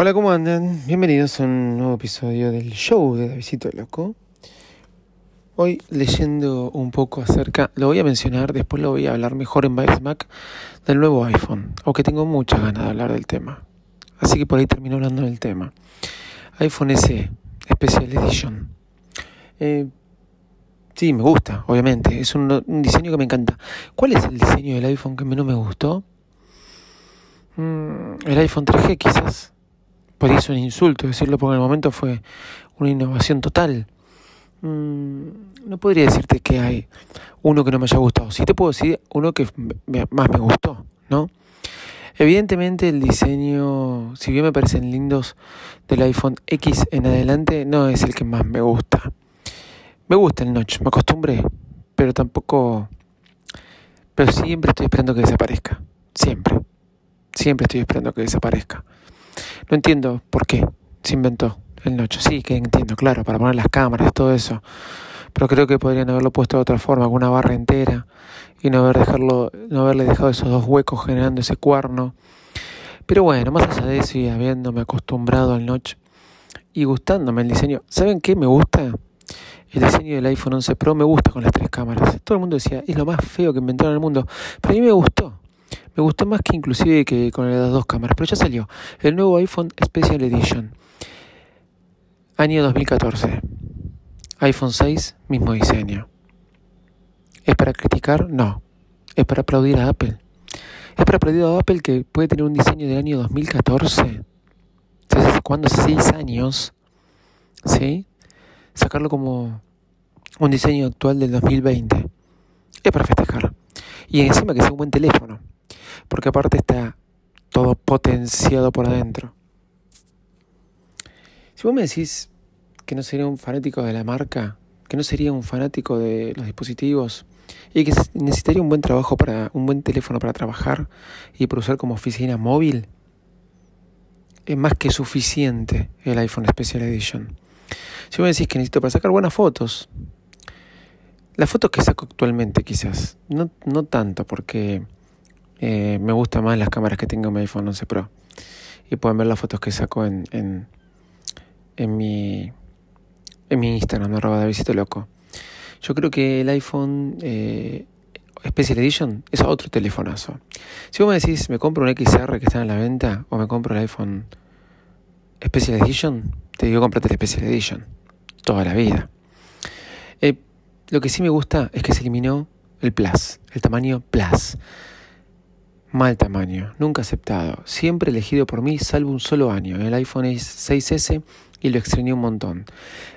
Hola, ¿cómo andan? Bienvenidos a un nuevo episodio del show de Davidito Loco. Hoy leyendo un poco acerca, lo voy a mencionar, después lo voy a hablar mejor en Biles Mac del nuevo iPhone, aunque tengo muchas ganas de hablar del tema. Así que por ahí termino hablando del tema. iPhone SE, Special Edition. Eh, sí, me gusta, obviamente. Es un, diseño que me encanta. ¿Cuál es el diseño del iPhone que menos me gustó? Mm, el iPhone 3G quizás ser un insulto decirlo porque en el momento fue una innovación total. Mm, no podría decirte que hay uno que no me haya gustado. Sí te puedo decir uno que más me gustó, ¿no? Evidentemente el diseño, si bien me parecen lindos del iPhone X en adelante, no es el que más me gusta. Me gusta el notch, me acostumbré, pero tampoco... Pero siempre estoy esperando que desaparezca. Siempre. Siempre estoy esperando que desaparezca. No entiendo por qué se inventó el noche. Sí, que entiendo, claro, para poner las cámaras, todo eso. Pero creo que podrían haberlo puesto de otra forma, con una barra entera, y no, haber no haberle dejado esos dos huecos generando ese cuerno. Pero bueno, más allá de eso y habiéndome acostumbrado al noche y gustándome el diseño, ¿saben qué me gusta? El diseño del iPhone 11 Pro me gusta con las tres cámaras. Todo el mundo decía, es lo más feo que inventaron en el mundo. Pero a mí me gustó. Me gustó más que inclusive que con las dos cámaras, pero ya salió. El nuevo iPhone Special Edition. Año 2014. iPhone 6, mismo diseño. ¿Es para criticar? No. Es para aplaudir a Apple. Es para aplaudir a Apple que puede tener un diseño del año 2014. ¿Sabes cuándo? Hace seis años. ¿Sí? Sacarlo como un diseño actual del 2020. Es para festejar. Y encima que sea un buen teléfono porque aparte está todo potenciado por adentro. Si vos me decís que no sería un fanático de la marca, que no sería un fanático de los dispositivos y que necesitaría un buen trabajo para un buen teléfono para trabajar y para usar como oficina móvil, es más que suficiente el iPhone Special Edition. Si vos me decís que necesito para sacar buenas fotos, las fotos que saco actualmente quizás, no, no tanto porque eh, me gustan más las cámaras que tengo en mi iPhone 11 Pro. Y pueden ver las fotos que saco en, en, en mi, en mi Instagram, arroba de loco. Yo creo que el iPhone eh, Special Edition es otro telefonazo. Si vos me decís, me compro un XR que está en la venta o me compro el iPhone Special Edition, te digo, cómprate el Special Edition. Toda la vida. Eh, lo que sí me gusta es que se eliminó el Plus, el tamaño Plus. Mal tamaño, nunca aceptado, siempre elegido por mí salvo un solo año, el iPhone 6S y lo extrañé un montón.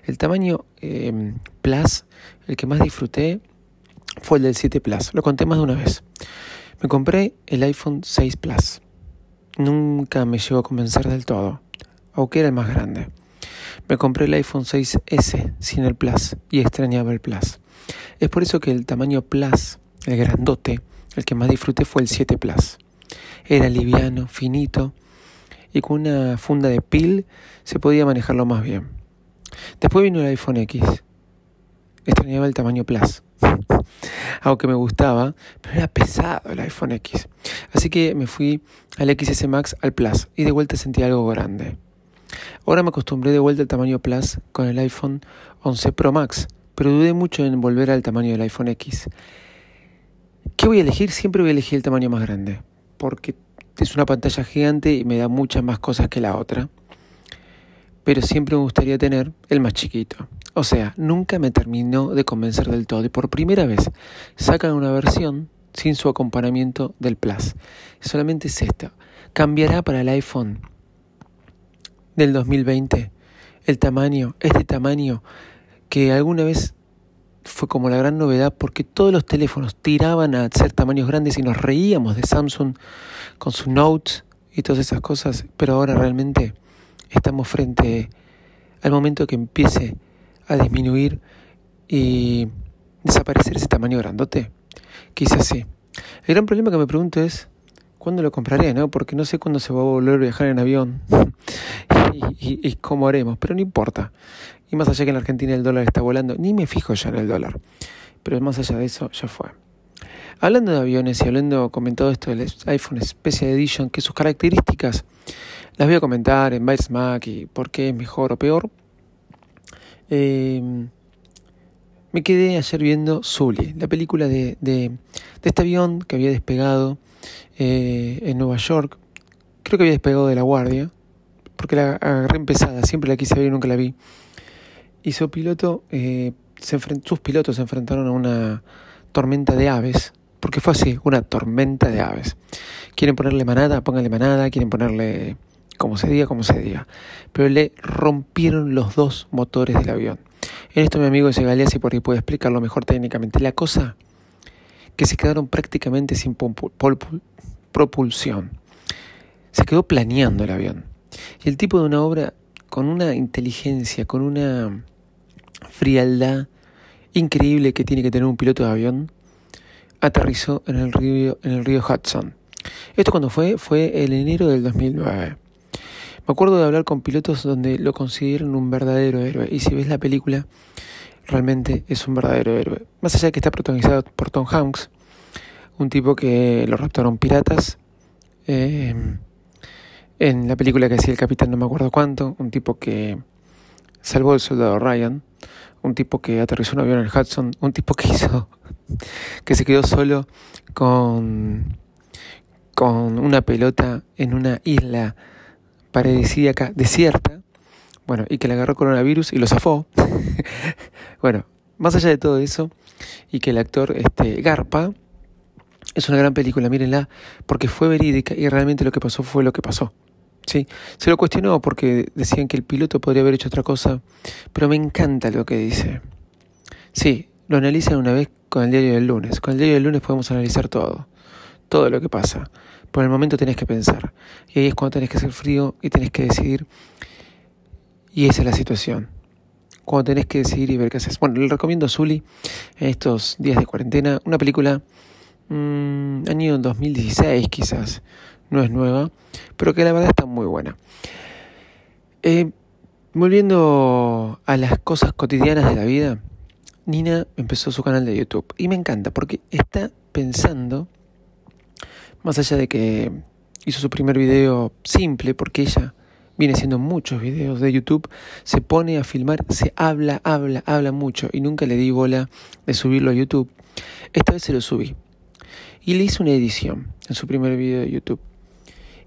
El tamaño em, Plus, el que más disfruté, fue el del 7 Plus, lo conté más de una vez. Me compré el iPhone 6 Plus, nunca me llegó a convencer del todo, aunque era el más grande. Me compré el iPhone 6S sin el Plus y extrañaba el Plus. Es por eso que el tamaño Plus, el grandote, el que más disfruté fue el 7 Plus. Era liviano, finito y con una funda de pil se podía manejarlo más bien. Después vino el iPhone X. Extrañaba el tamaño Plus. Aunque me gustaba, pero era pesado el iPhone X. Así que me fui al XS Max al Plus y de vuelta sentí algo grande. Ahora me acostumbré de vuelta al tamaño Plus con el iPhone 11 Pro Max, pero dudé mucho en volver al tamaño del iPhone X. ¿Qué voy a elegir? Siempre voy a elegir el tamaño más grande, porque es una pantalla gigante y me da muchas más cosas que la otra. Pero siempre me gustaría tener el más chiquito. O sea, nunca me terminó de convencer del todo. Y por primera vez sacan una versión sin su acompañamiento del Plus. Solamente es esta. Cambiará para el iPhone del 2020 el tamaño, este tamaño que alguna vez fue como la gran novedad porque todos los teléfonos tiraban a ser tamaños grandes y nos reíamos de Samsung con su Note y todas esas cosas, pero ahora realmente estamos frente al momento que empiece a disminuir y desaparecer ese tamaño grandote. Quizás sí. El gran problema que me pregunto es cuándo lo compraré, ¿no? Porque no sé cuándo se va a volver a viajar en avión y, cómo haremos, pero no importa. Y más allá que en Argentina el dólar está volando, ni me fijo ya en el dólar. Pero más allá de eso, ya fue. Hablando de aviones y hablando, comentado esto del iPhone Special Edition, que sus características las voy a comentar en Bytes Mac y por qué es mejor o peor. Eh, me quedé ayer viendo Sully, la película de, de, este avión que había despegado eh, en Nueva York. Creo que había despegado de La Guardia, porque la agarré empezada, siempre la quise ver y nunca la vi. Y su piloto, eh, sus pilotos se enfrentaron a una tormenta de aves, porque fue así, una tormenta de aves. Quieren ponerle manada, pónganle manada, quieren ponerle como se diga, como se diga. Pero le rompieron los dos motores del avión. En esto mi amigo ese Galeazzi por ahí puede explicarlo mejor técnicamente. La cosa que se quedaron prácticamente sin propulsión. Se quedó planeando el avión. Y el tipo de una obra con una inteligencia, con una frialdad increíble que tiene que tener un piloto de avión, aterrizó en el río, en el río Hudson. Esto cuando fue, fue el enero del 2009. Me acuerdo de hablar con pilotos donde lo consideran un verdadero héroe. Y si ves la película, realmente es un verdadero héroe. Más allá de que está protagonizado por Tom Hanks, un tipo que lo raptaron piratas. Eh, en la película que hacía el capitán no me acuerdo cuánto, un tipo que salvó al soldado Ryan, un tipo que aterrizó un avión en el Hudson, un tipo que hizo que se quedó solo con con una pelota en una isla paradisíaca desierta, bueno, y que le agarró coronavirus y lo zafó. bueno, más allá de todo eso, y que el actor este, Garpa, es una gran película, mírenla, porque fue verídica y realmente lo que pasó fue lo que pasó. ¿sí? Se lo cuestionó porque decían que el piloto podría haber hecho otra cosa, pero me encanta lo que dice. Sí, lo analizan una vez con el diario del lunes. Con el diario del lunes podemos analizar todo, todo lo que pasa. Por el momento tenés que pensar. Y ahí es cuando tenés que ser frío y tenés que decidir. Y esa es la situación. Cuando tenés que decidir y ver qué haces. Bueno, le recomiendo a Zully en estos días de cuarentena. Una película mmm, año 2016 quizás. No es nueva. Pero que la verdad está muy buena. Eh, volviendo a las cosas cotidianas de la vida. Nina empezó su canal de YouTube. Y me encanta porque está pensando más allá de que hizo su primer video simple, porque ella viene haciendo muchos videos de YouTube, se pone a filmar, se habla, habla, habla mucho y nunca le di bola de subirlo a YouTube. Esta vez se lo subí. Y le hice una edición en su primer video de YouTube.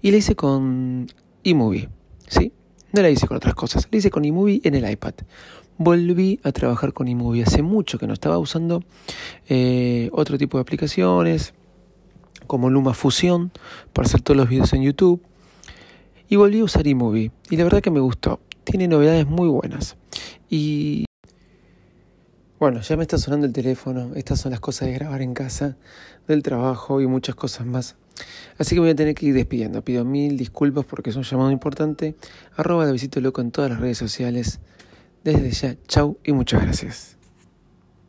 Y le hice con eMovie, ¿sí? No la hice con otras cosas, la hice con eMovie en el iPad. Volví a trabajar con eMovie. Hace mucho que no estaba usando eh, otro tipo de aplicaciones como Luma Fusión para hacer todos los videos en YouTube. Y volví a usar eMovie. Y la verdad que me gustó. Tiene novedades muy buenas. Y bueno, ya me está sonando el teléfono. Estas son las cosas de grabar en casa, del trabajo y muchas cosas más. Así que voy a tener que ir despidiendo. Pido mil disculpas porque es un llamado importante. Arroba de Visito Loco en todas las redes sociales. Desde ya, chau y muchas gracias.